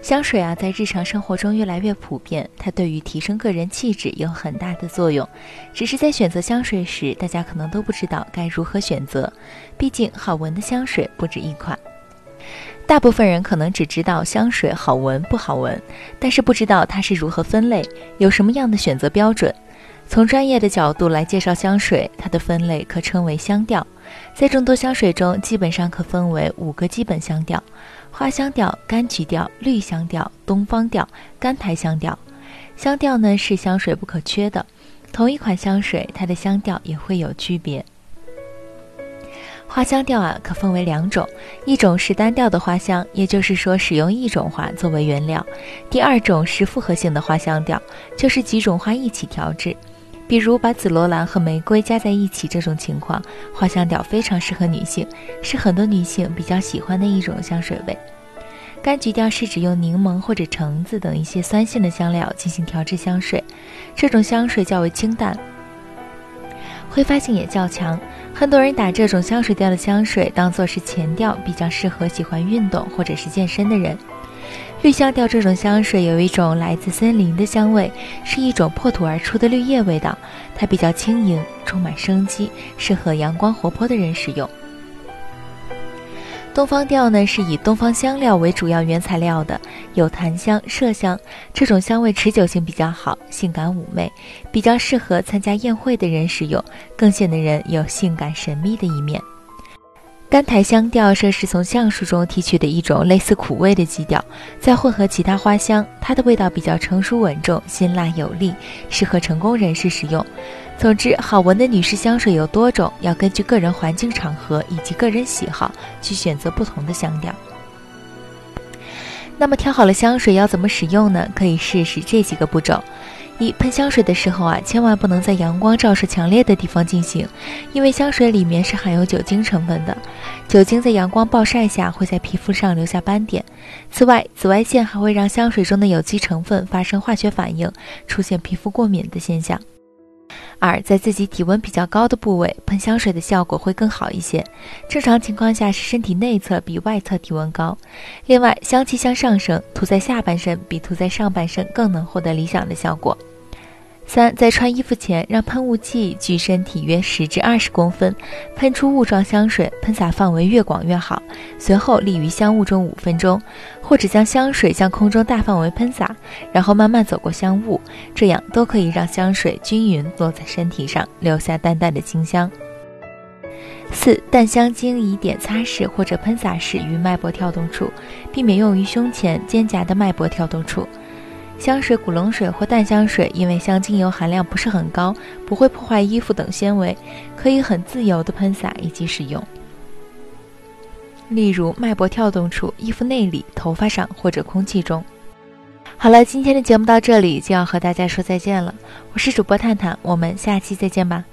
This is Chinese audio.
香水啊，在日常生活中越来越普遍，它对于提升个人气质有很大的作用。只是在选择香水时，大家可能都不知道该如何选择，毕竟好闻的香水不止一款。大部分人可能只知道香水好闻不好闻，但是不知道它是如何分类，有什么样的选择标准。从专业的角度来介绍香水，它的分类可称为香调。在众多香水中，基本上可分为五个基本香调：花香调、柑橘调、绿香调、东方调、甘台香调。香调呢是香水不可缺的，同一款香水它的香调也会有区别。花香调啊可分为两种，一种是单调的花香，也就是说使用一种花作为原料；第二种是复合性的花香调，就是几种花一起调制。比如把紫罗兰和玫瑰加在一起，这种情况，花香调非常适合女性，是很多女性比较喜欢的一种香水味。柑橘调是指用柠檬或者橙子等一些酸性的香料进行调制香水，这种香水较为清淡，挥发性也较强。很多人打这种香水调的香水当做是前调，比较适合喜欢运动或者是健身的人。绿香调这种香水有一种来自森林的香味，是一种破土而出的绿叶味道，它比较轻盈，充满生机，适合阳光活泼的人使用。东方调呢是以东方香料为主要原材料的，有檀香、麝香，这种香味持久性比较好，性感妩媚，比较适合参加宴会的人使用，更显得人有性感神秘的一面。甘苔香调这是从橡树中提取的一种类似苦味的基调，再混合其他花香，它的味道比较成熟稳重、辛辣有力，适合成功人士使用。总之，好闻的女士香水有多种，要根据个人环境、场合以及个人喜好去选择不同的香调。那么，挑好了香水要怎么使用呢？可以试试这几个步骤。一喷香水的时候啊，千万不能在阳光照射强烈的地方进行，因为香水里面是含有酒精成分的，酒精在阳光暴晒下会在皮肤上留下斑点。此外，紫外线还会让香水中的有机成分发生化学反应，出现皮肤过敏的现象。二，在自己体温比较高的部位喷香水的效果会更好一些。正常情况下是身体内侧比外侧体温高。另外，香气向上升，涂在下半身比涂在上半身更能获得理想的效果。三，在穿衣服前，让喷雾器距身体约十至二十公分，喷出雾状香水，喷洒范围越广越好。随后立于香雾中五分钟，或者将香水向空中大范围喷洒，然后慢慢走过香雾，这样都可以让香水均匀落在身体上，留下淡淡的清香。四，淡香精以点擦式或者喷洒式于脉搏跳动处，避免用于胸前、肩胛的脉搏跳动处。香水、古龙水或淡香水，因为香精油含量不是很高，不会破坏衣服等纤维，可以很自由的喷洒以及使用。例如脉搏跳动处、衣服内里、头发上或者空气中。好了，今天的节目到这里就要和大家说再见了，我是主播探探，我们下期再见吧。